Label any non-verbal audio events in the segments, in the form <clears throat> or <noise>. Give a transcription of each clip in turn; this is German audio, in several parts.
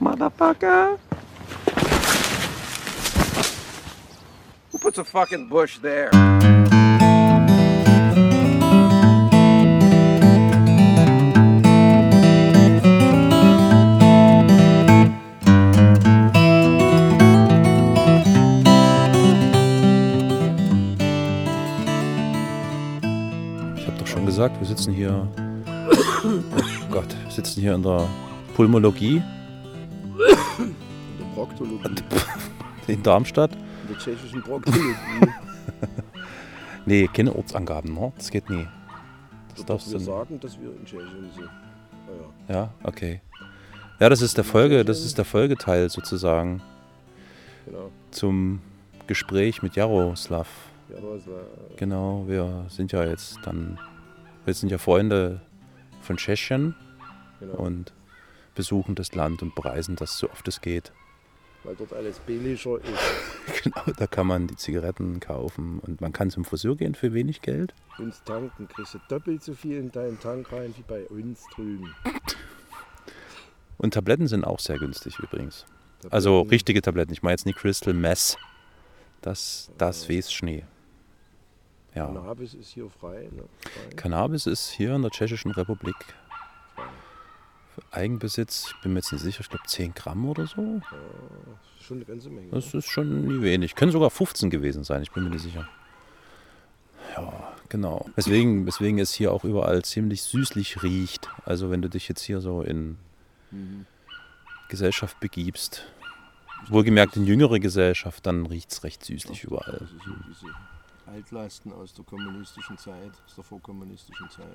Motherfucker! Who puts a fucking bush there? Wir sitzen hier. <coughs> Oh Gott, sitzen hier in der Pulmologie Proktologie, <laughs> in Darmstadt. in der tschechischen Proktologie. <laughs> Nee, keine Ortsangaben, ne? Das geht nie. Das Dass darfst wir du nicht. sagen, dass wir in Tschechien sind. Ah, ja. Ja, okay. Ja, das ist der Folge, das ist der Folgeteil sozusagen Genau. zum Gespräch mit Jaroslav. Ja, das war, Genau, wir sind ja jetzt dann, wir sind ja Freunde von Tschechien genau. und besuchen das Land und bereisen das so oft es geht. Weil dort alles billiger ist. <laughs> Genau, da kann man die Zigaretten kaufen und man kann zum Friseur gehen für wenig Geld. Uns tanken, kriegst du doppelt so viel in deinen Tank rein wie bei uns drüben. Und Tabletten sind auch sehr günstig übrigens. Also Tabletten, richtige Tabletten. Ich meine jetzt nicht Crystal Mess. Das, das weiß Schnee. Ja. Cannabis ist hier frei. Ne? frei. Cannabis ist hier in der Tschechischen Republik Eigenbesitz, ich bin mir jetzt nicht sicher, ich glaube 10 Gramm oder so. Ja, schon eine ganze Menge. Das ist schon nie wenig. Können sogar 15 gewesen sein, ich bin mir nicht sicher. Ja, genau. Weswegen, weswegen es hier auch überall ziemlich süßlich riecht. Also wenn du dich jetzt hier so in Mhm. Gesellschaft begibst, wohlgemerkt in jüngere Gesellschaft, dann riecht es recht süßlich überall. Das sind diese Altlasten aus der kommunistischen Zeit, aus der vorkommunistischen Zeit.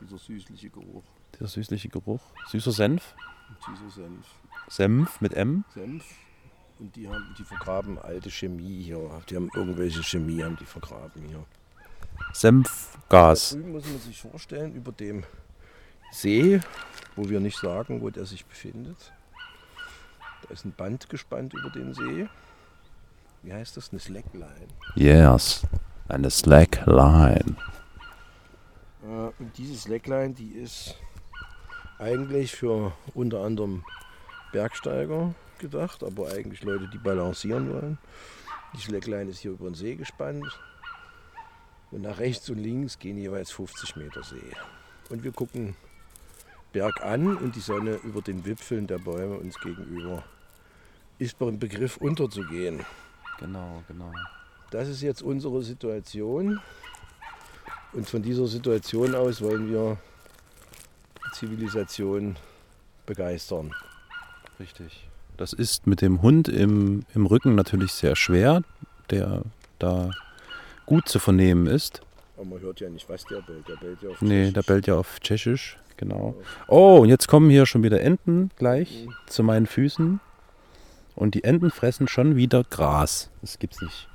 Dieser süßliche Geruch, Dieser süßliche Geruch. Süßer Senf. süßer Senf. Senf mit M. Senf. Und die haben, die vergraben alte Chemie hier. Die haben irgendwelche Chemie, haben die vergraben hier. Senfgas. Da drüben muss man sich vorstellen, über dem See, wo wir nicht sagen, wo der sich befindet. Da ist ein Band gespannt über den See. Wie heißt das? Eine Slackline. Yes. Eine Slackline. Äh, Und diese Slackline, die ist eigentlich für unter anderem Bergsteiger gedacht, aber eigentlich Leute, die balancieren wollen. Die Slackline ist hier über den See gespannt. Und nach rechts und links gehen jeweils 50 Meter See. Und wir gucken bergan und die Sonne über den Wipfeln der Bäume uns gegenüber ist beim Begriff unterzugehen. Genau, genau. Das ist jetzt unsere Situation. Und von dieser Situation aus wollen wir Zivilisation begeistern. Richtig. Das ist mit dem Hund im, im Rücken natürlich sehr schwer, der da gut zu vernehmen ist. Aber man hört ja nicht, was der bellt. Der bellt ja auf Nee, Tschechisch. der bellt ja auf Tschechisch, genau. Oh, und jetzt kommen hier schon wieder Enten gleich Mhm. zu meinen Füßen. Und die Enten fressen schon wieder Gras. Das gibt's nicht.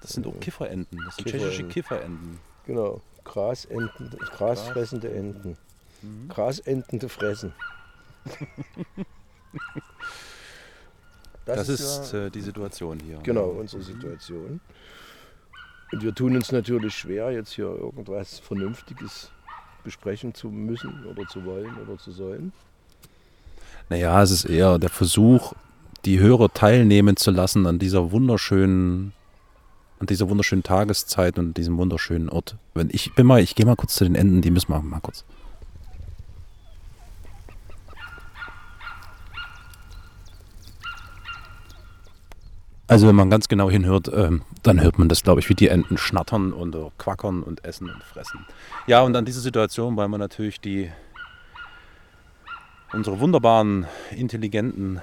Das sind auch Kifferenten. Das sind tschechische Kifferenten. Genau. Grasenten, grasfressende Enten. Grasentende fressen. <laughs> Das, ist ja, äh, die Situation hier. genau unsere Situation. Und wir tun uns natürlich schwer, jetzt hier irgendwas Vernünftiges besprechen zu müssen oder zu wollen oder zu sollen. Naja, es ist eher der Versuch, die Hörer teilnehmen zu lassen an dieser wunderschönen, an dieser wunderschönen Tageszeit und diesem wunderschönen Ort. Wenn ich bin mal, ich gehe mal kurz zu den Enden, die müssen wir mal kurz. Also wenn man ganz genau hinhört, ähm, dann hört man das, glaube ich, wie die Enten schnattern und äh, quackern und essen und fressen. Ja, und an dieser Situation wollen wir natürlich die unsere wunderbaren, intelligenten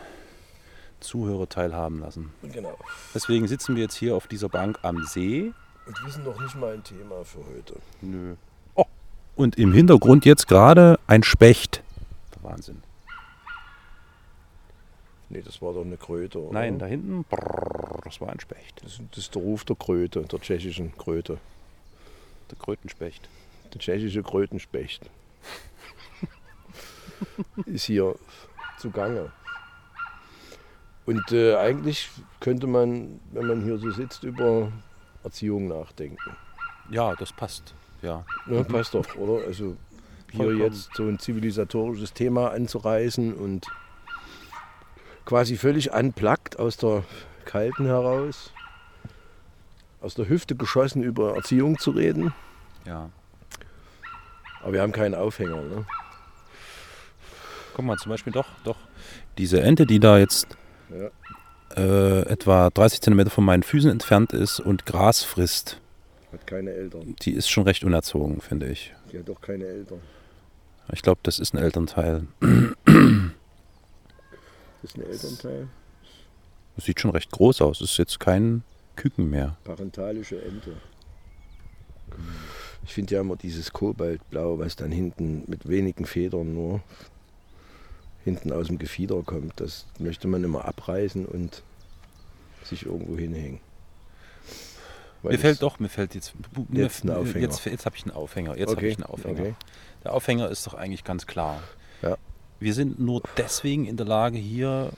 Zuhörer teilhaben lassen. Genau. Deswegen sitzen wir jetzt hier auf dieser Bank am See. Und wissen noch nicht mal ein Thema für heute. Nö. Oh. Und im Hintergrund jetzt gerade ein Specht. Wahnsinn. Nee, das war doch eine Kröte. Oder? Nein, da hinten, brrr, das war ein Specht. Das, das ist der Ruf der Kröte, der tschechischen Kröte. Der Krötenspecht. Der tschechische Krötenspecht. <laughs> ist hier zugange. Und äh, eigentlich könnte man, wenn man hier so sitzt, über Erziehung nachdenken. Ja, das passt. Ja. Ne, Passt doch, oder? Also hier Vollkommen. jetzt so ein zivilisatorisches Thema anzureißen und quasi völlig unplugged aus der Kalten heraus, aus der Hüfte geschossen über Erziehung zu reden. Ja. Aber wir haben keinen Aufhänger. Ne? Guck mal, zum Beispiel doch, doch. Diese Ente, die da jetzt Ja. äh, etwa 30 Zentimeter von meinen Füßen entfernt ist und Gras frisst, Hat keine Eltern. die ist schon recht unerzogen, finde ich. Die hat doch keine Eltern. Ich glaube, das ist ein Elternteil. Das ist ein Elternteil. Das sieht schon recht groß aus. Ist jetzt kein Küken mehr. Parentalische Ente. Ich finde ja immer dieses Kobaltblau, was dann hinten mit wenigen Federn nur hinten aus dem Gefieder kommt. Das möchte man immer abreißen und sich irgendwo hinhängen. Weil Mir fällt doch, mir fällt jetzt, mir, Jetzt ein Aufhänger. Jetzt, jetzt habe ich einen Aufhänger. Jetzt habe Okay, ich einen Aufhänger. okay. Der Aufhänger ist doch eigentlich ganz klar. Wir sind nur deswegen in der Lage hier,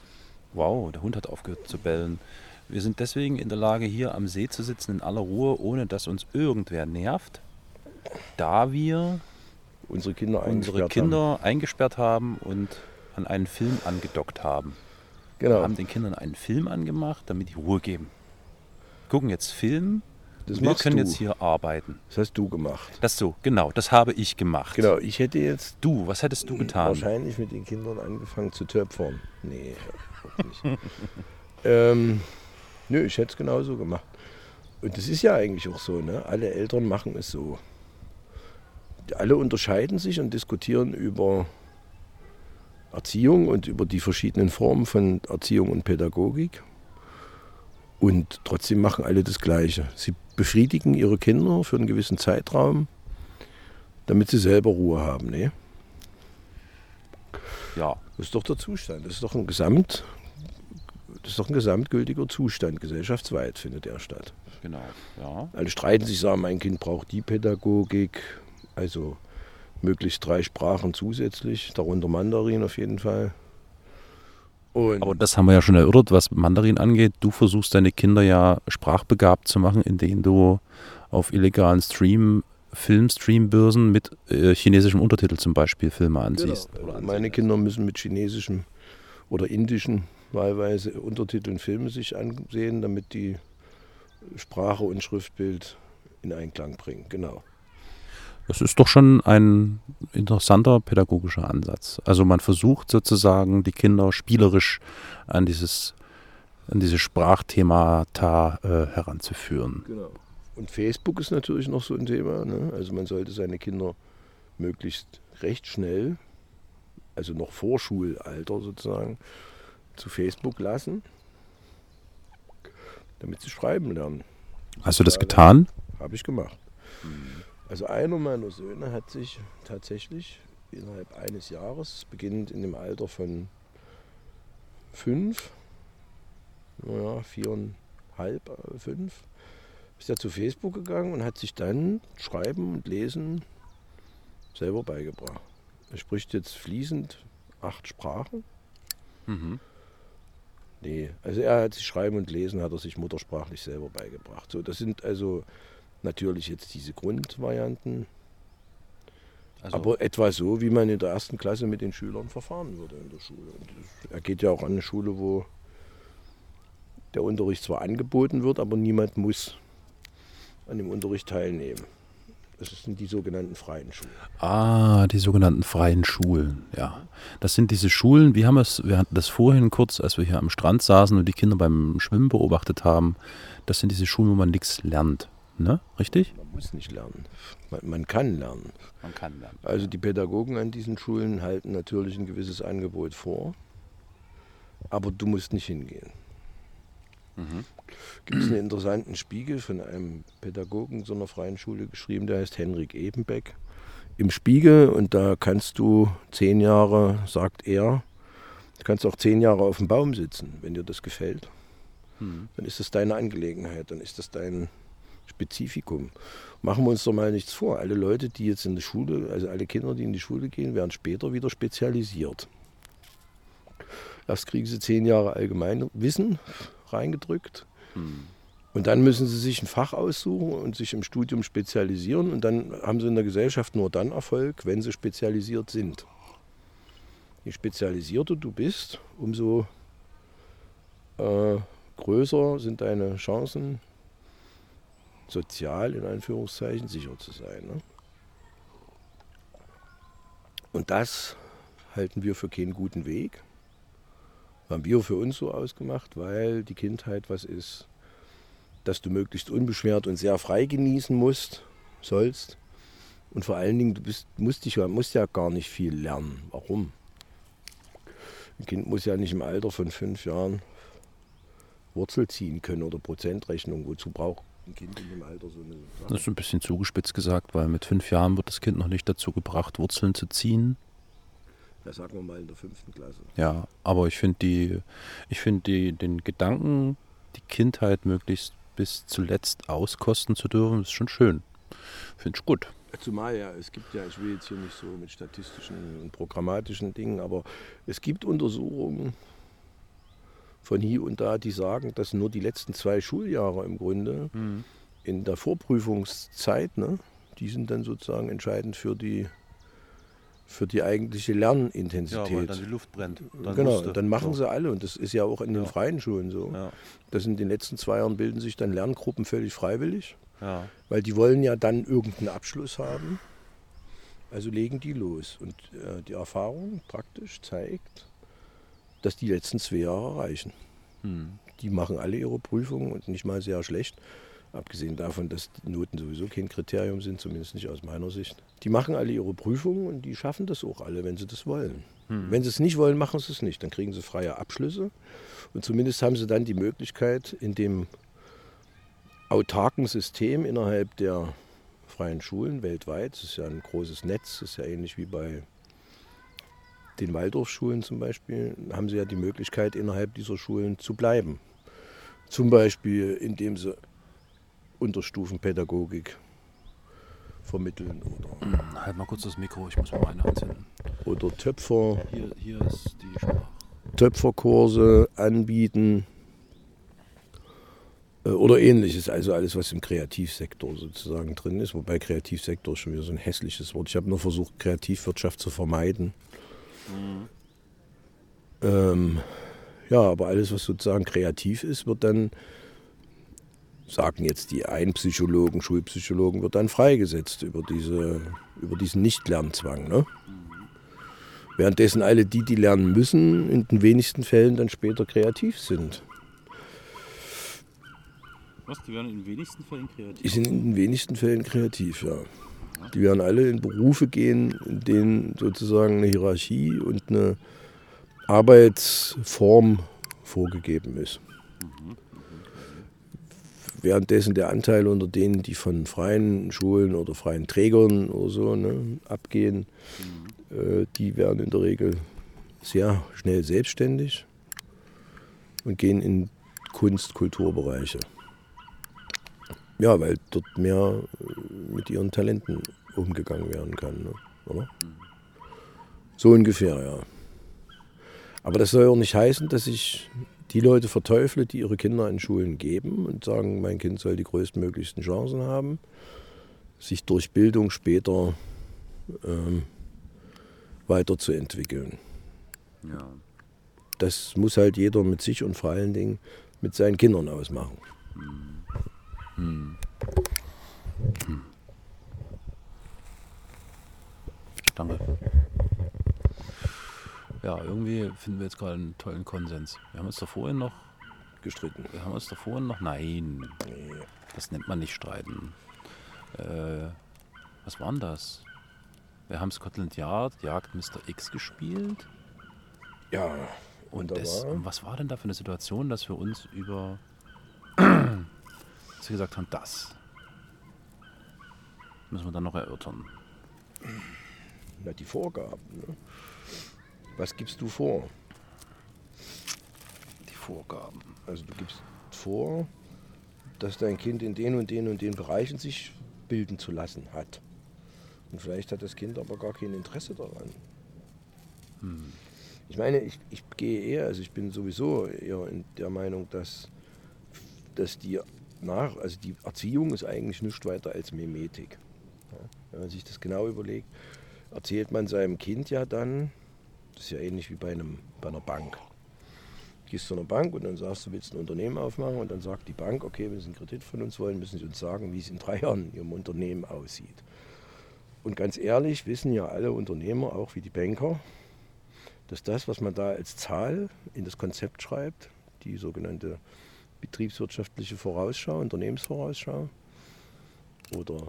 wow, der Hund hat aufgehört zu bellen. Wir sind deswegen in der Lage hier am See zu sitzen in aller Ruhe, ohne dass uns irgendwer nervt, da wir unsere Kinder unsere eingesperrt Kinder eingesperrt haben und an einen Film angedockt haben. Haben. Wir Genau, haben den Kindern einen Film angemacht, damit die Ruhe geben. Gucken jetzt Film, das wir können du. jetzt hier arbeiten. Das hast du gemacht. Das so, genau, das habe ich gemacht. Genau, ich hätte jetzt Du, was hättest du getan? wahrscheinlich mit den Kindern angefangen zu töpfern. Nee, nicht. <laughs> ähm, nö, ich hätte es genauso gemacht. Und das ist ja eigentlich auch so, ne? Alle Eltern machen es so. Alle unterscheiden sich und diskutieren über Erziehung und über die verschiedenen Formen von Erziehung und Pädagogik. Und trotzdem machen alle das Gleiche. Sie befriedigen ihre Kinder für einen gewissen Zeitraum, damit sie selber Ruhe haben. Ne? Ja, Das ist doch der Zustand. Das ist doch ein Gesamt, das ist doch ein gesamtgültiger Zustand. Gesellschaftsweit findet er statt. genau. Ja. Alle streiten sich, sagen, mein Kind braucht die Pädagogik, also möglichst drei Sprachen zusätzlich, darunter Mandarin auf jeden Fall. Und Aber das haben wir ja schon erörtert, was Mandarin angeht. Du versuchst deine Kinder ja sprachbegabt zu machen, indem du auf illegalen Stream, Filmstreambörsen mit äh, chinesischem Untertitel zum Beispiel Filme ansiehst. Genau. Meine Kinder müssen mit chinesischem oder indischen wahlweise Untertiteln Filme sich ansehen, damit die Sprache und Schriftbild in Einklang bringen. Genau. Das ist doch schon ein interessanter pädagogischer Ansatz. Also man versucht sozusagen die Kinder spielerisch an dieses an diese Sprachthemata äh, heranzuführen. Genau. Und Facebook ist natürlich noch so ein Thema. Ne? Also man sollte seine Kinder möglichst recht schnell, also noch vor Schulalter sozusagen, zu Facebook lassen, damit sie schreiben lernen. Hast du das getan? Habe ich gemacht. Also einer meiner Söhne hat sich tatsächlich innerhalb eines Jahres, beginnend in dem Alter von fünf, naja, viereinhalb, äh, fünf, ist er zu Facebook gegangen und hat sich dann Schreiben und Lesen selber beigebracht. Er spricht jetzt fließend acht Sprachen. Mhm. Nee, also er hat sich Schreiben und Lesen, hat er sich muttersprachlich selber beigebracht. So, das sind also natürlich jetzt diese Grundvarianten, Also, aber etwa so, wie man in der ersten Klasse mit den Schülern verfahren würde in der Schule. Und er geht ja auch an eine Schule, wo der Unterricht zwar angeboten wird, aber niemand muss an dem Unterricht teilnehmen. Das sind die sogenannten freien Schulen. Ah, die sogenannten freien Schulen, ja. Das sind diese Schulen, wir haben es, wir hatten das vorhin kurz, als wir hier am Strand saßen und die Kinder beim Schwimmen beobachtet haben. Das sind diese Schulen, wo man nichts lernt. Ne? Richtig? Man muss nicht lernen. Man, man kann lernen. Man kann lernen. Also die Pädagogen an diesen Schulen halten natürlich ein gewisses Angebot vor, aber du musst nicht hingehen. Mhm. Gibt es einen interessanten Spiegel von einem Pädagogen so einer freien Schule geschrieben, der heißt Henrik Ebenbeck. Im Spiegel und da kannst du zehn Jahre, sagt er, du kannst auch zehn Jahre auf dem Baum sitzen, wenn dir das gefällt. Mhm. Dann ist das deine Angelegenheit, dann ist das dein Spezifikum. Machen wir uns doch mal nichts vor. Alle Leute, die jetzt in die Schule, also alle Kinder, die in die Schule gehen, werden später wieder spezialisiert. Erst kriegen sie zehn Jahre Allgemeinwissen reingedrückt Mhm. und dann müssen sie sich ein Fach aussuchen und sich im Studium spezialisieren und dann haben sie in der Gesellschaft nur dann Erfolg, wenn sie spezialisiert sind. Je spezialisierter du bist, umso äh, größer sind deine Chancen, sozial in Anführungszeichen sicher zu sein. Ne? Und das halten wir für keinen guten Weg. Haben wir für uns so ausgemacht, weil die Kindheit was ist, dass du möglichst unbeschwert und sehr frei genießen musst, sollst. Und vor allen Dingen, du bist, musst, dich, musst ja gar nicht viel lernen. Warum? Ein Kind muss ja nicht im Alter von fünf Jahren Wurzel ziehen können oder Prozentrechnung. Wozu braucht ein Kind in dem Alter so eine Sache? Das ist ein bisschen zugespitzt gesagt, weil mit fünf Jahren wird das Kind noch nicht dazu gebracht, Wurzeln zu ziehen. Ja, sagen wir mal in der fünften Klasse. Ja, aber ich finde die, ich finde die, den Gedanken, die Kindheit möglichst bis zuletzt auskosten zu dürfen, ist schon schön. Finde ich gut. Zumal ja, es gibt ja, ich will jetzt hier nicht so mit statistischen und programmatischen Dingen, aber es gibt Untersuchungen von hier und da, die sagen, dass nur die letzten zwei Schuljahre im Grunde Mhm. in der Vorprüfungszeit, ne, die sind dann sozusagen entscheidend für die, für die eigentliche Lernintensität. Luft brennt. genau, dann machen sie alle und das ist ja auch in den Ja. freien Schulen so. Ja, dass in den letzten zwei Jahren bilden sich dann Lerngruppen völlig freiwillig, ja. weil die wollen ja dann irgendeinen Abschluss haben. Also legen die los. Und äh, die Erfahrung praktisch zeigt, dass die letzten zwei Jahre reichen. Hm. Die machen alle ihre Prüfungen und nicht mal sehr schlecht. Abgesehen davon, dass die Noten sowieso kein Kriterium sind, zumindest nicht aus meiner Sicht. Die machen alle ihre Prüfungen und die schaffen das auch alle, wenn sie das wollen. Wenn sie es nicht wollen, machen sie es nicht. Dann kriegen sie freie Abschlüsse. Und zumindest haben sie dann die Möglichkeit, in dem autarken System innerhalb der freien Schulen weltweit, das ist ja ein großes Netz, das ist ja ähnlich wie bei den Waldorfschulen zum Beispiel, haben sie ja die Möglichkeit, innerhalb dieser Schulen zu bleiben. Zum Beispiel, indem sie Unterstufenpädagogik vermitteln oder, Halt mal kurz das Mikro, ich muss mal meine halten. oder Töpfer, Hier, hier ist die Sprache. Töpferkurse anbieten äh, oder ähnliches. Also alles, was im Kreativsektor sozusagen drin ist. Wobei Kreativsektor schon wieder so ein hässliches Wort. Ich habe nur versucht, Kreativwirtschaft zu vermeiden. Ähm, ja, aber alles, was sozusagen kreativ ist, wird dann, sagen jetzt die Einpsychologen, Schulpsychologen, wird dann freigesetzt über, diese, über diesen Nichtlernzwang. Ne? Währenddessen alle die, die lernen müssen, in den wenigsten Fällen dann später kreativ sind. Was? Die werden in den wenigsten Fällen kreativ. Die sind in den wenigsten Fällen kreativ, ja. Die werden alle in Berufe gehen, in denen sozusagen eine Hierarchie und eine Arbeitsform vorgegeben ist. Währenddessen der Anteil unter denen, die von freien Schulen oder freien Trägern oder so ne, abgehen, äh, die werden in der Regel sehr schnell selbstständig und gehen in Kunst-, Kulturbereiche. Ja, weil dort mehr äh, mit ihren Talenten umgegangen werden kann, ne? oder? So ungefähr, ja. Aber das soll auch nicht heißen, dass ich die Leute verteufle, die ihre Kinder in Schulen geben und sagen, mein Kind soll die größtmöglichsten Chancen haben, sich durch Bildung später ähm, weiterzuentwickeln. Ja. Das muss halt jeder mit sich und vor allen Dingen mit seinen Kindern ausmachen. Danke. Ja, irgendwie finden wir jetzt gerade einen tollen Konsens. Wir haben uns da vorhin noch, Gestritten. wir haben uns da vorhin noch, nein, Nee. das nennt man nicht streiten. Äh, was war denn das? Wir haben Scotland Yard, Jagd Mr. X gespielt. Ja, Und, Und da das, und was war denn da für eine Situation, dass wir uns über, dass wir gesagt haben, das müssen wir dann noch erörtern. na, die Vorgaben. Ne? Was gibst du vor? Die Vorgaben. Also du gibst vor, dass dein Kind in den und den und den Bereichen sich bilden zu lassen hat. Und vielleicht hat das Kind aber gar kein Interesse daran. Ich meine, ich, ich gehe eher, also ich bin sowieso eher in der Meinung, dass, dass die, nach, also die Erziehung ist eigentlich nichts weiter als Mimetik. Wenn man sich das genau überlegt, erzählt man seinem Kind ja dann, das ist ja ähnlich wie bei, einem, bei einer Bank, gehst zu einer Bank und dann sagst du, willst ein Unternehmen aufmachen und dann sagt die Bank, okay, wenn Sie einen Kredit von uns wollen, müssen Sie uns sagen, wie es in drei Jahren in Ihrem Unternehmen aussieht. Und ganz ehrlich wissen ja alle Unternehmer, auch wie die Banker, dass das, was man da als Zahl in das Konzept schreibt, die sogenannte betriebswirtschaftliche Vorausschau, Unternehmensvorausschau oder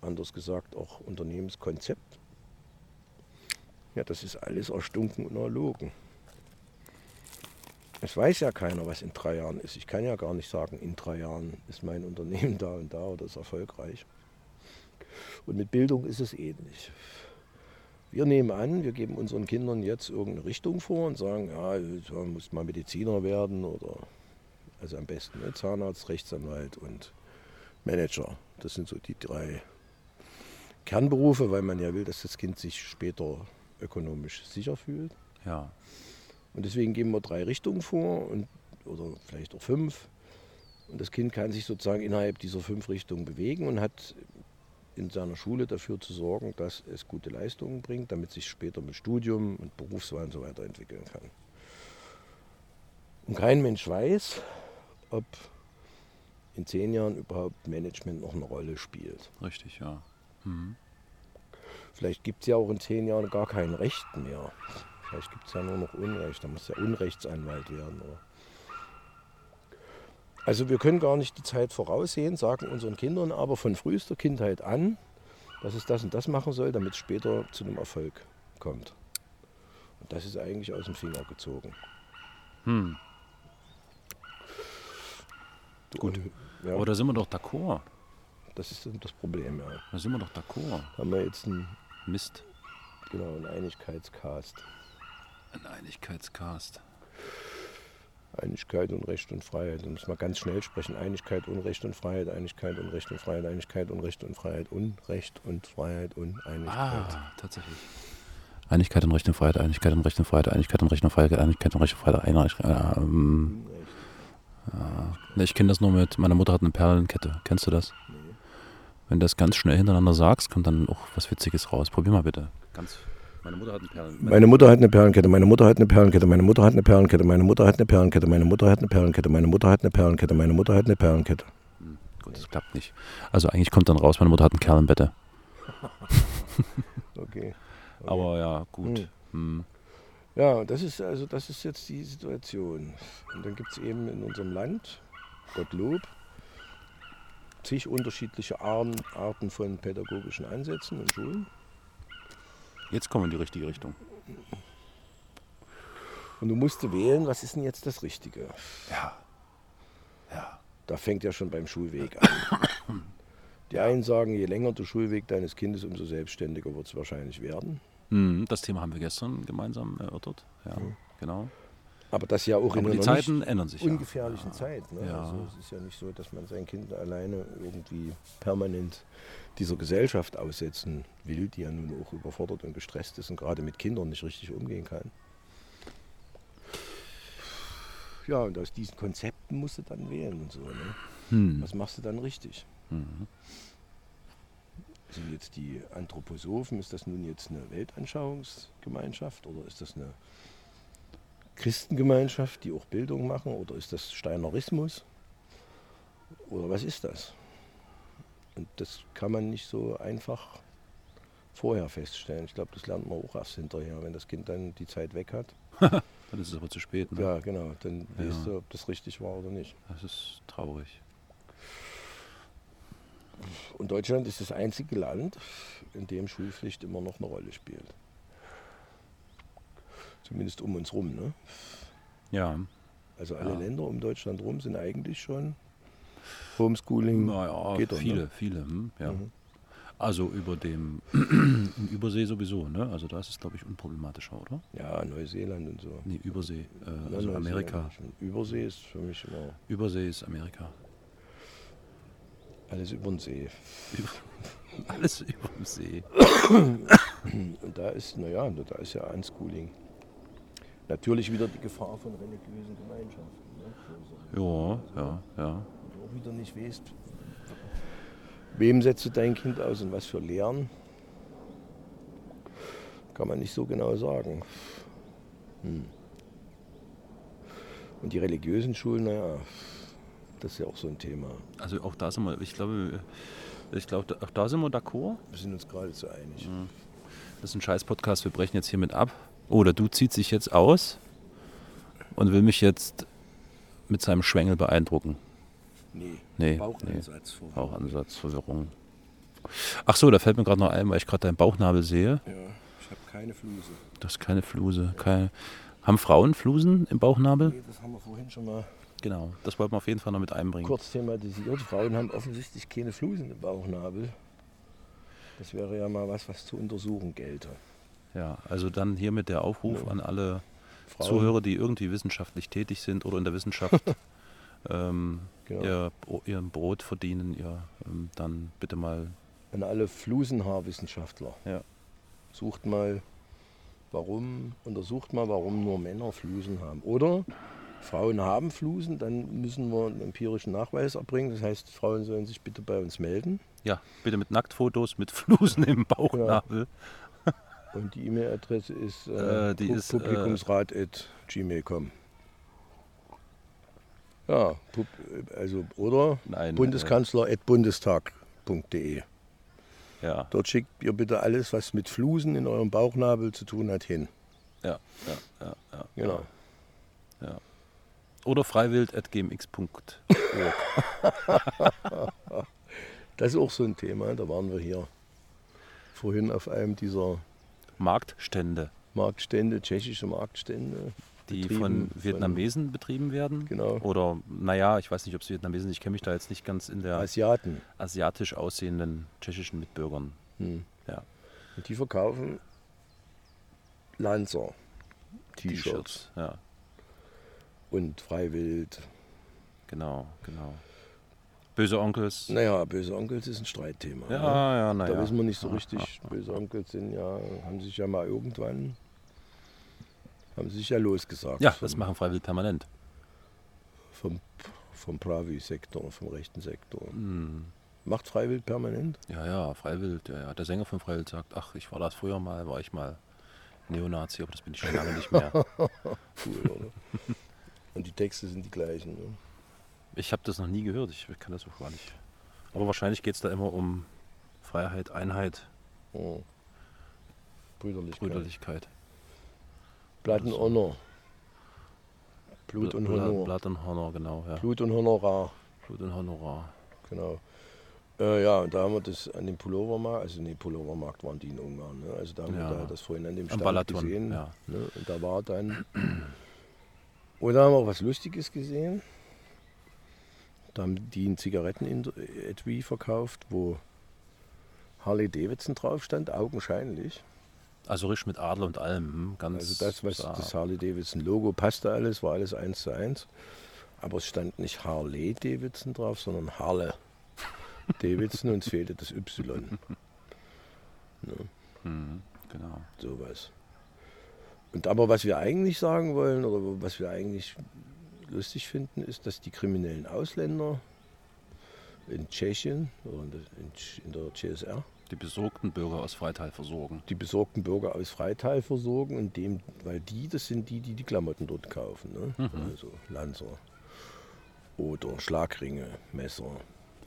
anders gesagt auch Unternehmenskonzept, ja, das ist alles erstunken und erlogen. Es weiß ja keiner, was in drei Jahren ist. Ich kann ja gar nicht sagen, in drei Jahren ist mein <laughs> Unternehmen da und da oder ist erfolgreich. Und mit Bildung ist es ähnlich. Wir nehmen an, wir geben unseren Kindern jetzt irgendeine Richtung vor und sagen, ja, du musst mal Mediziner werden oder also am besten ne, Zahnarzt, Rechtsanwalt und Manager. Das sind so die drei Kernberufe, weil man ja will, dass das Kind sich später ökonomisch sicher fühlt. Ja. Und deswegen geben wir drei Richtungen vor und, oder vielleicht auch fünf. Und das Kind kann sich sozusagen innerhalb dieser fünf Richtungen bewegen und hat in seiner Schule dafür zu sorgen, dass es gute Leistungen bringt, damit sich später mit Studium und Berufswahl und so weiter entwickeln kann. Und kein Mensch weiß, ob in zehn Jahren überhaupt Management noch eine Rolle spielt. Richtig, ja. Mhm. Vielleicht gibt es ja auch in zehn Jahren gar kein Recht mehr. Vielleicht gibt es ja nur noch Unrecht. Da muss ja Unrechtsanwalt werden. Oder? Also wir können gar nicht die Zeit voraussehen, sagen unseren Kindern aber von frühester Kindheit an, dass es das und das machen soll, damit es später zu einem Erfolg kommt. Und das ist eigentlich aus dem Finger gezogen. Hm. Gut. Und, ja, Aber da sind wir doch d'accord. das ist das Problem, ja. Da sind wir doch d'accord. Haben wir jetzt einen, Mist. genau, einen Einigkeitscast. Ein Einigkeitscast. Einigkeit und Recht und Freiheit. Da muss man ganz schnell sprechen. Einigkeit und Recht und Freiheit, Einigkeit und Recht und Freiheit, Einigkeit und Recht und Freiheit, Unrecht und Freiheit und Einigkeit. Ah, tatsächlich. Einigkeit und Recht und Freiheit, Einigkeit und Recht und Freiheit, Einigkeit und Recht und Freiheit, Einigkeit und Recht und Freiheit, Einigkeit. Ähm, Ne, ich kenne das nur mit, meine Mutter hat eine Perlenkette. Kennst du das? Wenn du das ganz schnell hintereinander sagst, kommt dann auch was Witziges raus. Probier mal bitte. Ganz. Meine Mutter hat eine Perlenkette. Meine Mutter hat eine Perlenkette, meine Mutter hat eine Perlenkette, meine Mutter hat eine Perlenkette, meine Mutter hat eine Perlenkette, meine Mutter hat eine Perlenkette, meine Mutter hat eine Perlenkette, meine Mutter hat eine Perlenkette. Hm, Gut, das klappt nicht. Also eigentlich kommt dann raus, meine Mutter hat einen Kerl im Bette. Okay. Aber ja, gut. Hm. Ja, das ist also das ist jetzt die Situation. Und dann gibt es eben in unserem Land, Gottlob, zig unterschiedliche Arten, von pädagogischen Ansätzen und Schulen. Jetzt kommen wir in die richtige Richtung. Und du musst wählen, was ist denn jetzt das Richtige? Ja. Ja. Da fängt ja schon beim Schulweg an. <coughs> Die einen sagen, je länger der Schulweg deines Kindes, umso selbstständiger wird es wahrscheinlich werden. Hm, das Thema haben wir gestern gemeinsam erörtert. Ja, genau. Aber das ja auch in Aber die einer Zeiten ändern sich. ungefährlichen ja. Zeit. Ne? Ja. Also es ist ja nicht so, dass man sein Kind alleine irgendwie permanent dieser Gesellschaft aussetzen will, die ja nun auch überfordert und gestresst ist und gerade mit Kindern nicht richtig umgehen kann. Ja, und aus diesen Konzepten musst du dann wählen und so. Ne? Hm. Was machst du dann richtig? Mhm. Sind jetzt die Anthroposophen, ist das nun jetzt eine Weltanschauungsgemeinschaft oder ist das eine Christengemeinschaft, die auch Bildung machen oder ist das Steinerismus? Oder was ist das? Und das kann man nicht so einfach vorher feststellen. Ich glaube, das lernt man auch erst hinterher, wenn das Kind dann die Zeit weg hat. <laughs> Dann ist es aber zu spät. Ne? Ja, genau, dann Ja. weißt du, ob das richtig war oder nicht. Das ist traurig. Und Deutschland ist das einzige Land, in dem Schulpflicht immer noch eine Rolle spielt. Zumindest um uns rum. Ne? Ja. Also alle Ja. Länder um Deutschland rum sind eigentlich schon Homeschooling. Naja, geht doch, viele, ne? viele. Hm? Ja. Mhm. Also über dem <clears throat> im Übersee sowieso, ne? Also da ist es, glaube ich, unproblematischer, oder? Ja, Neuseeland und so. Nee, Übersee. Äh, also Amerika. Übersee ist für mich immer Übersee ist Amerika. Alles über den See. <laughs> Alles über dem See. <coughs> Und da ist, naja, da ist ja Unschooling. Natürlich wieder die Gefahr von religiösen Gemeinschaften. Ne? du Ja, ja, ja. auch wieder nicht weißt, wem setzt du dein Kind aus und was für Lehren. Kann man nicht so genau sagen. Hm. Und die religiösen Schulen, naja, das ist ja auch so ein Thema. Also auch da sind wir, ich glaube, ich glaube, auch da sind wir d'accord. Wir sind uns gerade so einig. Das ist ein scheiß Podcast, wir brechen jetzt hiermit ab. Oder du ziehst sich jetzt aus und will mich jetzt mit seinem Schwengel beeindrucken. Nee, Nee, Bauchansatz vor. Bauchansatz, Verwirrung. Ach so, da fällt mir gerade noch ein, weil ich gerade deinen Bauchnabel sehe. Ja, ich habe keine Fluse. Das ist keine Fluse. Keine, haben Frauen Flusen im Bauchnabel? Nee, das haben wir vorhin schon mal Genau, das wollten wir auf jeden Fall noch mit einbringen. kurz thematisiert. Frauen haben offensichtlich keine Flusen im Bauchnabel. Das wäre ja mal was, was zu untersuchen gelte. Ja, also dann hiermit der Aufruf Ja. an alle Frauen, Zuhörer, die irgendwie wissenschaftlich tätig sind oder in der Wissenschaft <laughs> ähm, Genau. ihr, ihr Brot verdienen, ihr ähm, dann bitte mal an alle Flusenhaarwissenschaftler. Ja. Sucht mal, warum, untersucht mal, warum nur Männer Flusen haben. Oder Frauen haben Flusen, dann müssen wir einen empirischen Nachweis erbringen. Das heißt, Frauen sollen sich bitte bei uns melden. Ja, bitte mit Nacktfotos, mit Flusen im Bauchnabel. Und die E-Mail-Adresse ist, äh, Äh, die pu- ist, äh, publikumsrat.gmail.com. Ja, pub, also oder bundeskanzler.bundestag.de. Ja, Dort schickt ihr bitte alles, was mit Flusen in eurem Bauchnabel zu tun hat, hin. ja, ja, ja, ja. Genau. Oder freiwild.gmx.org. <laughs> Das ist auch so ein Thema. Da waren wir hier vorhin auf einem dieser Marktstände, Marktstände, tschechische Marktstände. die von Vietnamesen betrieben werden. Genau. Oder, naja, ich weiß nicht, ob es Vietnamesen sind. Ich kenne mich da jetzt nicht ganz in der Asiaten. asiatisch aussehenden tschechischen Mitbürgern. Hm. Ja. Und die verkaufen Lanzer T-Shirts T-Shirts. Ja, und Freiwild. genau, genau. Böse Onkels. Naja, böse Onkels ist ein Streitthema. ne? Ja, ja, naja. Da wissen wir nicht so richtig. Böse Onkels sind ja, haben sich ja mal irgendwann, haben sich ja losgesagt. Ja, vom, das machen Freiwild permanent. vom, vom Pravi-Sektor, vom rechten Sektor. Hm. Macht Freiwild permanent? Ja, ja, Freiwild. Ja, ja. Der Sänger von Freiwild sagt, ach, ich war das früher mal, war ich mal Neonazi, aber das bin ich schon lange nicht mehr. <laughs> Cool, oder? <laughs> Und die Texte sind die gleichen. Ne? Ich habe das noch nie gehört, ich kann das auch gar nicht. Aber wahrscheinlich geht es da immer um Freiheit, Einheit, Oh. Brüderlichkeit. Brüderlichkeit. Blood and Honor. Blut und Honor. Blatt und Honor, genau. Ja. Blut und Honorar. Blut und Honorar. Genau. Äh, ja, und da haben wir das an dem Pullovermarkt, also nee, Pullovermarkt waren die in Ungarn. Ne? Also da haben Ja. wir da das vorhin an dem Stand gesehen. ja. Ne? Und da war dann. <clears throat> Und da haben wir auch was Lustiges gesehen. Da haben die ein Zigaretten-Etui verkauft, wo Harley Davidson drauf stand, augenscheinlich. Also Risch mit Adler und allem. hm, Ganz Also das, was da- das Harley Davidson Logo passte alles, war alles eins zu eins. Aber es stand nicht Harley Davidson drauf, sondern Harle <laughs> Davidson und es fehlte das Y. Ne, Mhm, genau. sowas. Und aber was wir eigentlich sagen wollen oder was wir eigentlich lustig finden, ist, dass die kriminellen Ausländer in Tschechien oder in der, CSR Die besorgten Bürger aus Freital versorgen. die besorgten Bürger aus Freital versorgen, und dem, weil die, das sind die, die die Klamotten dort kaufen. Ne? Mhm. Also Lanzer oder Schlagringe, Messer,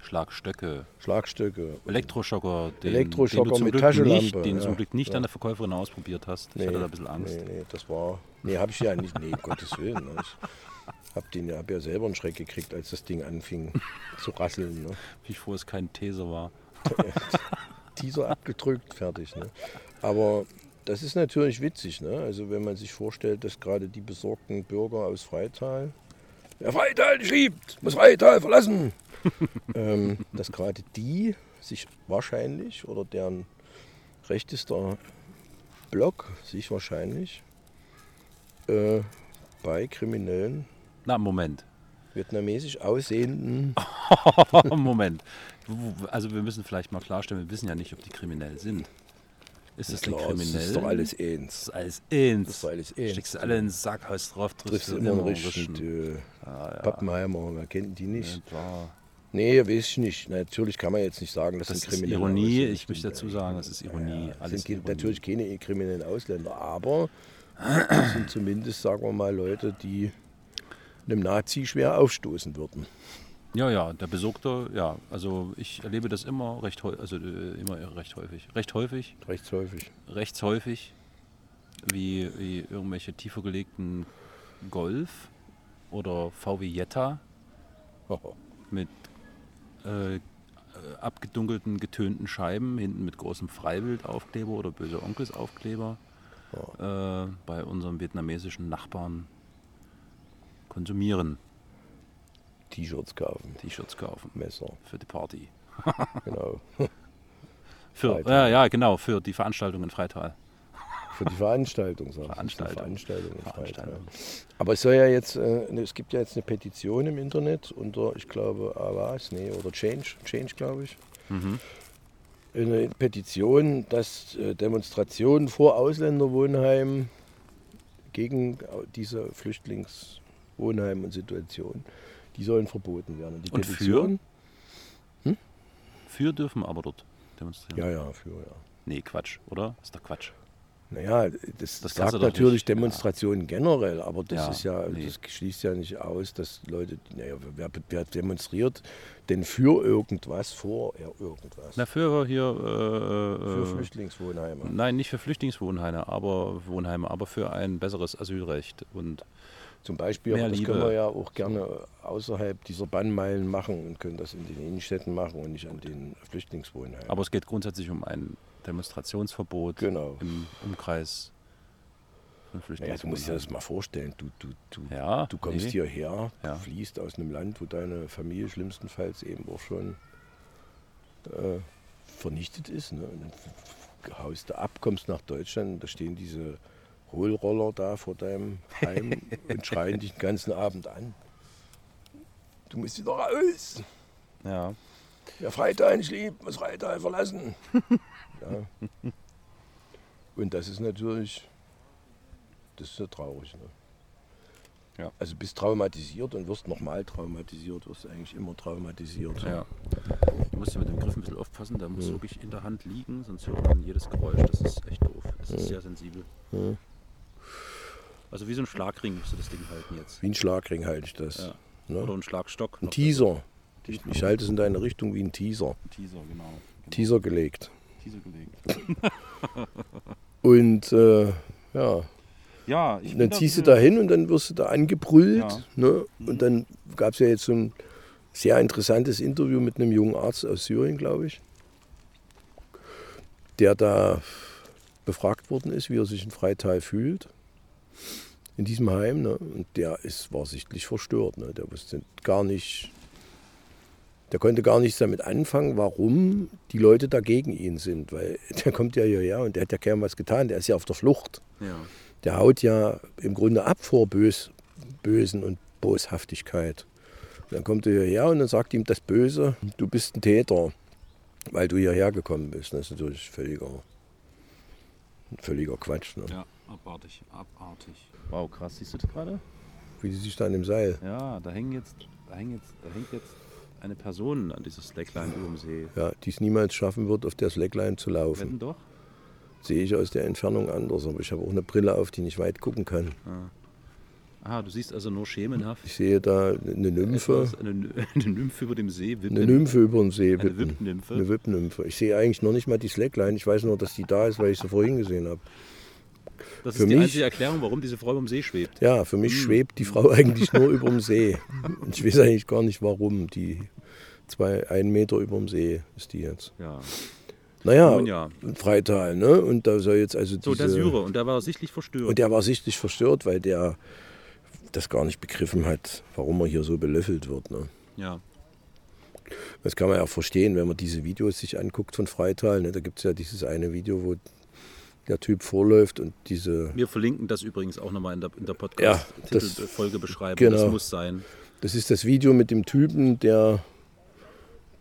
Schlagstöcke, Schlagstöcke. Elektroschocker, den, Elektroschocker den du zum mit Glück Taschenlampe, nicht, den du ja, zum Glück nicht ja. an der Verkäuferin ausprobiert hast. Ich hatte da ein bisschen Angst. Nee, nee, das war. Nee, habe ich ja nicht. Nee, <laughs> Gottes Willen. Ne? Ich habe den hab ja selber einen Schreck gekriegt, als das Ding anfing <laughs> zu rasseln. Ne? Wie ich froh, es kein These war. <laughs> Teaser abgedrückt, fertig. Ne? Aber das ist natürlich witzig. Ne? Also wenn man sich vorstellt, dass gerade die besorgten Bürger aus Freital, wer Freital schiebt, muss Freital verlassen, <laughs> ähm, dass gerade die sich wahrscheinlich oder deren rechtester Block sich wahrscheinlich äh, bei kriminellen Na, Moment. vietnamesisch aussehenden <laughs> Moment. Also wir müssen vielleicht mal klarstellen, wir wissen ja nicht, ob die kriminell sind. Ist denn Klar, kriminell? Das ist doch alles Das eins. ist alles eins. Das ist alles eins. Steckst du alle in den Sack, haust drauf, Triffst triffst du immer einen richtigen äh, Ah, ja. Pappenheimer, man kennt die nicht. Ja, klar. Nee, weiß ich nicht. Natürlich kann man jetzt nicht sagen, das, Das sind ist kriminelle Ironie. Ausländer. Ich möchte dazu sagen, das ist Ironie. Das Alles sind Ironie. natürlich keine kriminellen Ausländer, aber das sind zumindest, sagen wir mal, Leute, die einem Nazi schwer aufstoßen würden. Ja, ja, der Besorgte, ja, also ich erlebe das immer recht häufig, also äh, immer recht häufig. Recht häufig, Recht häufig. recht häufig, wie, wie irgendwelche tiefer gelegten Golf oder VW Jetta mit äh, abgedunkelten, getönten Scheiben, hinten mit großem Freibildaufkleber oder böse Onkelsaufkleber äh, bei unserem vietnamesischen Nachbarn konsumieren, T-Shirts kaufen, T-Shirts kaufen Messer, für die Party. genau. <laughs> Für, ja, ja, genau, für die Veranstaltung in Freital. Für die Veranstaltung, ich. Veranstaltung. Veranstaltung. Veranstaltung. Aber es soll ja jetzt, äh, ne, es gibt ja jetzt eine Petition im Internet unter, ich glaube, Avas, nee, oder Change, Change, glaube ich. Mhm. Eine Petition, dass äh, Demonstrationen vor Ausländerwohnheimen gegen au- diese Flüchtlingswohnheime und Situationen, die sollen verboten werden. Die Und für? Für dürfen aber dort demonstrieren. Ja, ja, für, ja. Nee, Quatsch, oder? Ist doch Quatsch. Naja, das, Das sagt natürlich nicht, ja. Demonstrationen generell, aber das Ja, ist ja, nee. das schließt ja nicht aus, dass Leute, naja, wer, wer demonstriert denn für irgendwas vor ja, irgendwas? Na, für hier. für Äh, äh, Flüchtlingswohnheime. Nein, nicht für Flüchtlingswohnheime, aber Wohnheime, aber für ein besseres Asylrecht. Und Zum Beispiel, das Liebe. können wir ja auch gerne außerhalb dieser Bannmeilen machen und können das in den Innenstädten machen und nicht an den Flüchtlingswohnheimen. aber es geht grundsätzlich um ein Demonstrationsverbot genau. im Umkreis von Naja, Flüchtlingen. du musst dir das mal vorstellen. Du, du, du, Ja, du kommst nee. hierher, Ja. fließt aus einem Land, wo deine Familie schlimmstenfalls eben auch schon äh, vernichtet ist. Ne? Haust du ab, kommst nach Deutschland, da stehen diese Hohlroller da vor deinem Heim <laughs> und schreien dich den ganzen Abend an. Du musst wieder raus. Ja, Wer Freital nicht liebt, muss Freital verlassen. <laughs> ja. Und das ist natürlich, das ist ja traurig. Ne? Ja. Also bist traumatisiert und wirst nochmal traumatisiert, wirst eigentlich immer traumatisiert. ja. Du musst ja mit dem Griff ein bisschen aufpassen, der muss Mhm. wirklich in der Hand liegen, sonst hört man jedes Geräusch. Das ist echt doof. Das ist Mhm. sehr sensibel. Mhm. Also wie so ein Schlagring musst du das Ding halten jetzt. Wie ein Schlagring halte ich das. Ja. Ne? Oder ein Schlagstock. Ein Teaser. Ich, ich halte es in deine Richtung wie ein Teaser. Teaser, genau. genau. Teaser gelegt. Teaser gelegt. Und äh, ja, Ja, ich Und dann ziehst du da hin und dann wirst du da angebrüllt. Ja. Ne? Und dann gab es ja jetzt so ein sehr interessantes Interview mit einem jungen Arzt aus Syrien, glaube ich, der da befragt worden ist, wie er sich in Freital fühlt. In diesem Heim. Ne? Und der ist, war sichtlich verstört. Ne? Der wusste gar nicht, der konnte gar nichts damit anfangen, warum die Leute dagegen ihn sind. Weil <laughs> der kommt ja hierher und der hat ja kaum was getan. Der ist ja auf der Flucht Ja. der haut ja im Grunde ab vor Bös, Bösen und Boshaftigkeit. Und dann kommt er hierher und dann sagt ihm das Böse, du bist ein Täter, weil du hierher gekommen bist. Das ist natürlich völliger, völliger Quatsch. Ne? ja, abartig, abartig. Wow, krass, siehst du das gerade? Wie sie sich da an dem Seil. Ja, da hängen jetzt, da hängt jetzt, da hängt jetzt eine Person an dieser Slackline über dem See. Ja, die es niemals schaffen wird, auf der Slackline zu laufen. Wetten doch? Sehe ich aus der Entfernung anders, aber ich habe auch eine Brille auf, die nicht weit gucken kann. Ah, du siehst also nur schemenhaft. Ich sehe da eine Nymphe, Etwas, eine, <laughs> eine Nymphe über dem See. Wippen. eine Nymphe über dem See. Eine wippen. Wippnymphe. Eine Wippnymphe. Ich sehe eigentlich noch nicht mal die Slackline. Ich weiß nur, dass die da ist, weil ich sie vorhin gesehen habe. Das für ist die mich- einzige Erklärung, warum diese Frau über dem See schwebt. Ja, für mich Hm. schwebt die Frau <laughs> eigentlich nur über dem See. Und ich weiß eigentlich gar nicht warum. Die zwei, ein Meter über dem See ist die jetzt. Ja. Naja, ja. Freital, ne? Und da soll jetzt also So, diese, der Syrer. Und der war sichtlich verstört. Und der war sichtlich verstört, weil der das gar nicht begriffen hat, warum er hier so belöffelt wird. Ne? ja. Das kann man ja verstehen, wenn man diese Videos sich anguckt von Freital. Ne? Da gibt es ja dieses eine Video, wo der Typ vorläuft und diese Wir verlinken das übrigens auch nochmal in der, in der Ja, das- Podcast-Folgebeschreibung. genau. Das muss sein. Das ist das Video mit dem Typen, der,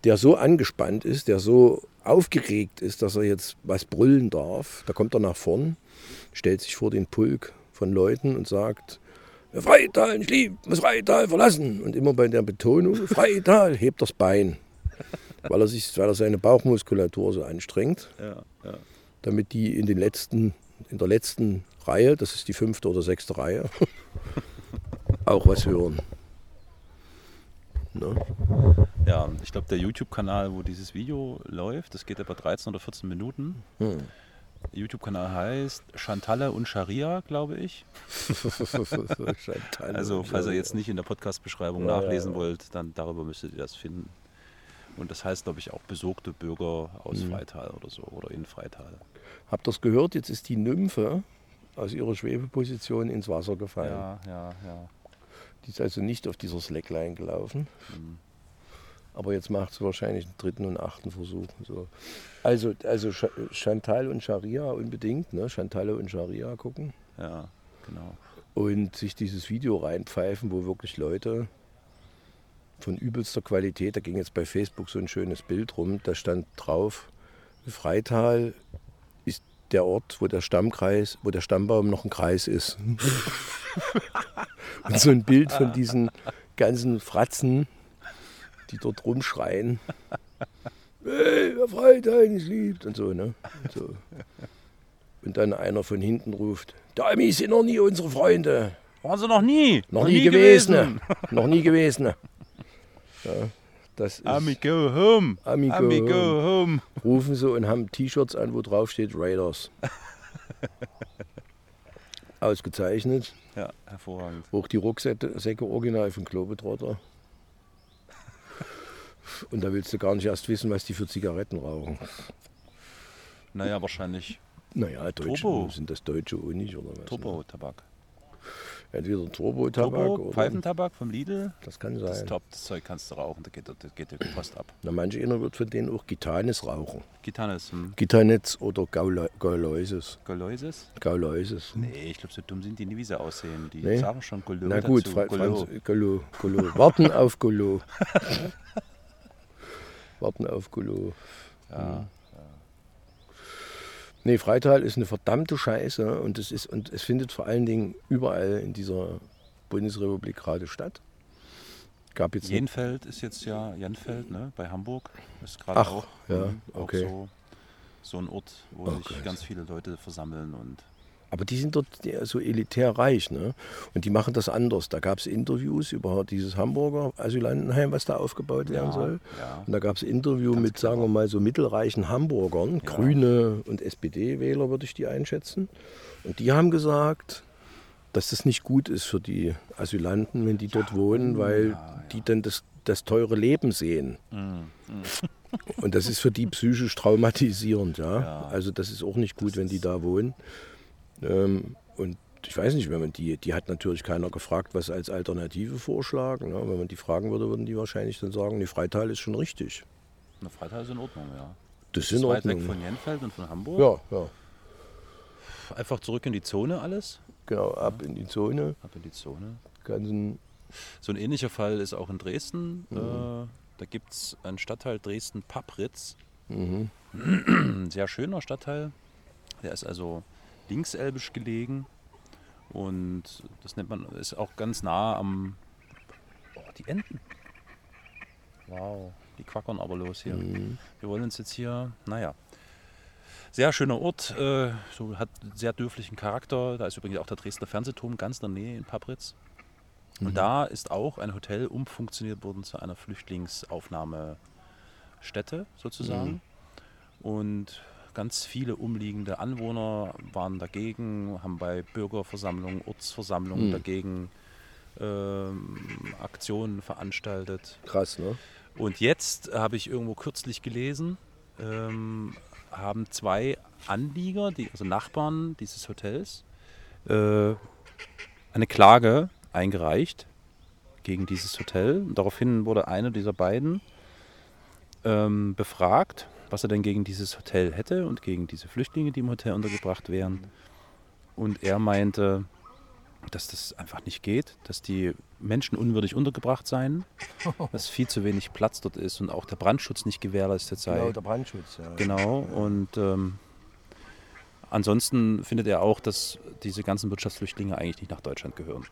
der so angespannt ist, der so aufgeregt ist, dass er jetzt was brüllen darf. Da kommt er nach vorn, stellt sich vor den Pulk von Leuten und sagt, Freital, ich lieb, muss Freital verlassen. Und immer bei der Betonung, <laughs> Freital, hebt das Bein. Weil er, sich, weil er seine Bauchmuskulatur so anstrengt, Ja, ja. Damit die in, den letzten, in der letzten Reihe, das ist die fünfte oder sechste Reihe, <laughs> auch was hören. Ne? Ja, ich glaube, der YouTube-Kanal, wo dieses Video läuft, das geht etwa 13 oder 14 Minuten. Hm. YouTube-Kanal heißt Chantalle und Scharia, glaube ich. <laughs> Also, falls ihr jetzt nicht in der Podcast-Beschreibung Ja, nachlesen ja. wollt, dann darüber müsstet ihr das finden. Und das heißt, glaube ich, auch besorgte Bürger aus Mhm. Freital oder so oder in Freital. Habt ihr es gehört? Jetzt ist die Nymphe aus ihrer Schwebeposition ins Wasser gefallen. Ja, ja, ja. Die ist also nicht auf dieser Slackline gelaufen. Mhm. Aber jetzt macht sie wahrscheinlich einen dritten und achten Versuch. So. Also, also Ch- Chantal und Scharia unbedingt, ne? Chantal und Scharia gucken. Ja, genau. und sich dieses Video reinpfeifen, wo wirklich Leute von übelster Qualität, da ging jetzt bei Facebook so ein schönes Bild rum, da stand drauf, Freital der Ort, wo der Stammkreis, wo der Stammbaum noch ein Kreis ist. <laughs> und so ein Bild von diesen ganzen Fratzen, die dort rumschreien. Hey, wer Freital nicht liebt und so, ne? Und, so. und dann einer von hinten ruft, die Amis sind noch nie unsere Freunde. Waren sie noch nie? Noch, nie, gewesen. noch nie gewesen. <laughs> Ja, das ist, Ami go home. Ami go Ami home. go home. rufen sie und haben T-Shirts an, wo drauf steht Raiders. <laughs> Ausgezeichnet. Ja, hervorragend. Auch die Rucksäcke original von Globetrotter. Und da willst du gar nicht erst wissen, was die für Zigaretten rauchen. Naja, wahrscheinlich Naja, Deutsche, Turbo. sind das Deutsche nicht oder was? ne? Turbo-Tabak. Entweder Turbo-Tabak Turbo, oder... Pfeifentabak vom Lidl. Das kann Das ist sein. top, das Zeug kannst du rauchen, da geht, da geht der Post ab. Na, manche einer wird von denen auch Gitanes rauchen. Gitanes, hm. Gitanetz oder Gauloises. Galoises? Gauloises. Nee, ich glaube, so dumm sind die nie, wie sie aussehen. Die Nee? sagen schon Golo Na gut, dazu. Fra Golo. Franz Golo, Golo. Warten auf Golo. <laughs> Warten auf Golo. Ja. Nee, Freital ist eine verdammte Scheiße und es, ist, und es findet vor allen Dingen überall in dieser Bundesrepublik gerade statt. Gab jetzt Jenfeld ist jetzt ja, Jenfeld, ne, bei Hamburg. Ist gerade Ach, auch, ja, hm, auch okay. so, so ein Ort, wo Oh sich Gott. ganz viele Leute versammeln und Aber die sind dort so elitär reich, ne? Und die machen das anders. Da gab es Interviews über dieses Hamburger Asylantenheim, was da aufgebaut werden Ja, soll. ja. Und da gab es Interview Ganz mit, clever. sagen wir mal, so mittelreichen Hamburgern, Ja. Grüne und SPD-Wähler, würde ich die einschätzen. Und die haben gesagt, dass das nicht gut ist für die Asylanten, wenn die dort wohnen, weil die dann das, das teure Leben sehen. Mhm. Und das ist für die psychisch traumatisierend, ja. Also das ist auch nicht gut, Das wenn die da wohnen. Ähm, und ich weiß nicht, wenn man die, die hat natürlich keiner gefragt, was als Alternative vorschlagen. Ne? Wenn man die fragen würde, würden die wahrscheinlich dann sagen, nee, Freital ist schon richtig. eine Freital ist in Ordnung, ja. Das ist in weit weg Ordnung. von Jenfeld und von Hamburg. Ja, ja. Einfach zurück in die Zone alles. Genau, ab in die Zone. Ab in die Zone. Ganzen, So ein ähnlicher Fall ist auch in Dresden. Mhm. Äh, da gibt es einen Stadtteil Dresden-Papritz. mhm. Ein sehr schöner Stadtteil. Der ist also linkselbisch gelegen. Und das nennt man, ist auch ganz nah am. Oh, die Enten. Wow, die quackern aber los hier. Mhm. Wir wollen uns jetzt hier, naja. Sehr schöner Ort, äh, so hat sehr dörflichen Charakter. Da ist übrigens auch der Dresdner Fernsehturm ganz in der Nähe in Papritz. Und da ist auch ein Hotel umfunktioniert worden zu einer Flüchtlingsaufnahmestätte sozusagen. Und ganz viele umliegende Anwohner waren dagegen, haben bei Bürgerversammlungen, Ortsversammlungen Mhm. dagegen ähm, Aktionen veranstaltet. Krass, ne? Und jetzt habe ich irgendwo kürzlich gelesen, ähm, haben zwei Anlieger, die, also Nachbarn dieses Hotels, äh, eine Klage eingereicht gegen dieses Hotel. Und daraufhin wurde einer dieser beiden ähm, befragt, was er denn gegen dieses Hotel hätte und gegen diese Flüchtlinge, die im Hotel untergebracht wären. Und er meinte, dass das einfach nicht geht, dass die Menschen unwürdig untergebracht seien, <laughs> dass viel zu wenig Platz dort ist und auch der Brandschutz nicht gewährleistet sei. Genau, der Brandschutz, ja. Genau, und ähm, ansonsten findet er auch, dass diese ganzen Wirtschaftsflüchtlinge eigentlich nicht nach Deutschland gehören.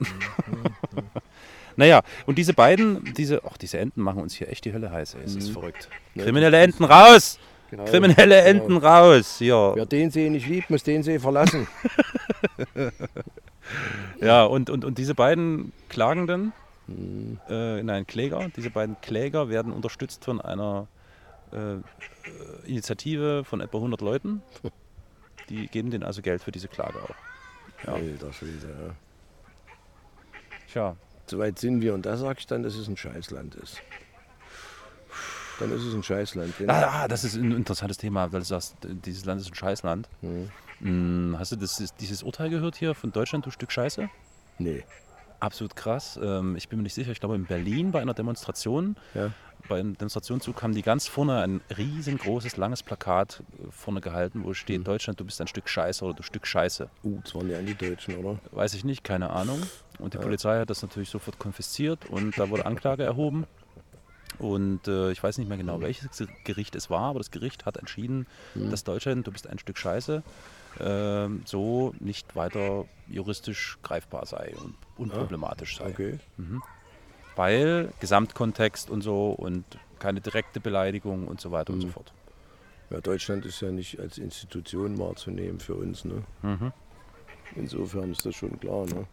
<laughs> naja, und diese beiden, diese, ach, diese Enten machen uns hier echt die Hölle heiß, ey. es ist Mhm. verrückt. Kriminelle Enten raus! Genau. Kriminelle Genau. Enten raus! Ja, Wer den See nicht liebt, muss den See verlassen. <laughs> ja und, und, und diese beiden Klagenden, Äh, nein, Kläger. Diese beiden Kläger werden unterstützt von einer äh, äh, Initiative von etwa 100 Leuten. <laughs> Die geben denen also Geld für diese Klage auch. Ja. Alter Schwede, ja. Tja, Soweit sind wir und da sag ich dann, dass es ein Scheißland ist. Dann ist es ein Scheißland. Denn Ah, das ist ein interessantes Thema, weil du sagst, dieses Land ist ein Scheißland. Hm. Hast du das, dieses Urteil gehört hier von Deutschland, du Stück Scheiße? Nee. Absolut krass. Ähm, ich bin mir nicht sicher. Ich glaube, in Berlin bei einer Demonstration, Ja. bei einem Demonstrationszug haben die ganz vorne ein riesengroßes, langes Plakat äh, vorne gehalten, wo steht: Deutschland, du bist ein Stück Scheiße oder du Stück Scheiße. Uh, das waren die Anti-Deutschen, oder? Weiß ich nicht, keine Ahnung. Und die Polizei hat das natürlich sofort konfisziert und da wurde Anklage erhoben. Und äh, ich weiß nicht mehr genau, welches Gericht es war, aber das Gericht hat entschieden, dass Deutschland, du bist ein Stück Scheiße, ähm, so nicht weiter juristisch greifbar sei und unproblematisch sei. Okay. Weil Gesamtkontext und so und keine direkte Beleidigung und so weiter und so fort. Ja, Deutschland ist ja nicht als Institution wahrzunehmen für uns, ne? Mhm. Insofern ist das schon klar, ne?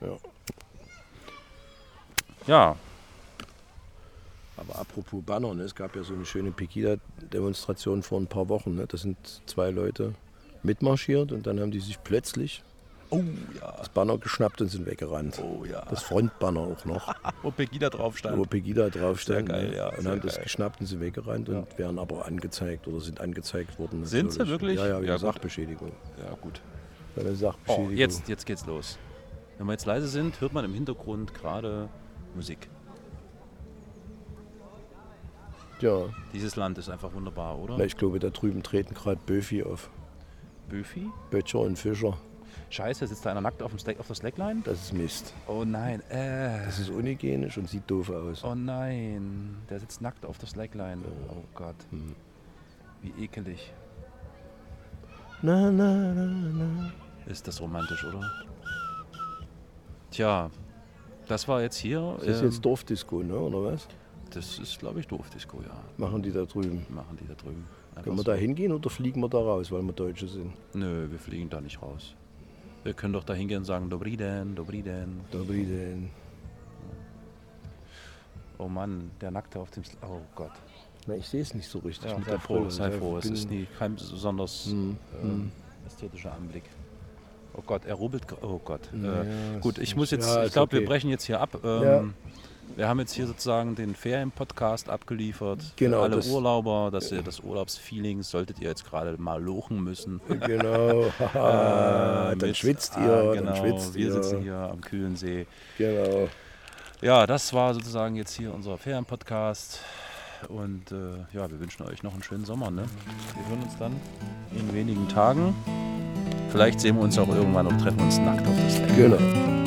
Ja. Ja, Aber apropos Banner, ne? es gab ja so eine schöne Pegida-Demonstration vor ein paar Wochen. Ne? Da sind zwei Leute mitmarschiert und dann haben die sich plötzlich oh ja, das Banner geschnappt und sind weggerannt. oh ja. Das Frontbanner auch noch, <laughs> Wo Pegida drauf wo stand. Pegida drauf stand. Geil, ne? ja, und haben das geil. geschnappt und sind weggerannt und werden aber angezeigt oder sind angezeigt worden. Sind sie wirklich? Ja, ja, wegen Ja. Sachbeschädigung. Ja, gut. Bei der Oh, Sachbeschädigung. jetzt, jetzt geht's los. Wenn wir jetzt leise sind, hört man im Hintergrund gerade Musik. Ja, Dieses Land ist einfach wunderbar, oder? na, ich glaube, da drüben treten gerade Böfi auf. Böfi? Böttcher und Fischer. Scheiße, sitzt da einer nackt auf, dem Slack, auf der Slackline? Das ist Mist. Oh nein, äh. Das ist unhygienisch und sieht doof aus. Oh nein, der sitzt nackt auf der Slackline. Oh Gott. Hm. Wie ekelig. Na, na, na, na. Ist das romantisch, oder? Tja, das war jetzt hier. Das ist ähm, jetzt Dorfdisco, ne? oder was? Das ist, glaube ich, Dorfdisco, ja. Machen die da drüben. Machen die da drüben. Einfach Können wir so. da hingehen oder fliegen wir da raus, weil wir Deutsche sind? Nö, wir fliegen da nicht raus. Wir können doch da hingehen und sagen, Dobri den, Dobri den. Dobry den. Oh Mann, der Nackte auf dem... Sl oh Gott. Na, ich sehe es nicht so richtig Ja, mit sei der froh, Brille. sei Ich froh. Es ist nie, kein besonders Hm, ähm, ästhetischer Anblick. Oh Gott, er rubbelt... Oh Gott. Ja, äh, gut, ich muss jetzt... ja, ich glaube, wir okay. brechen jetzt hier ab. Ähm, Ja. Wir haben jetzt hier sozusagen den Ferien-Podcast abgeliefert. Genau, Für alle das- Urlauber, dass ihr das Urlaubsfeeling, solltet ihr jetzt gerade mal lochen müssen. <laughs> Genau. Äh, dann mit- schwitzt ah, ihr, genau, dann schwitzt Wir ihr. sitzen hier am kühlen See. Genau. Ja, das war sozusagen jetzt hier unser Ferien-Podcast. Und äh, ja, wir wünschen euch noch einen schönen Sommer. Ne? Wir hören uns dann in wenigen Tagen. Vielleicht sehen wir uns auch irgendwann und treffen uns nackt auf das Deck. Genau.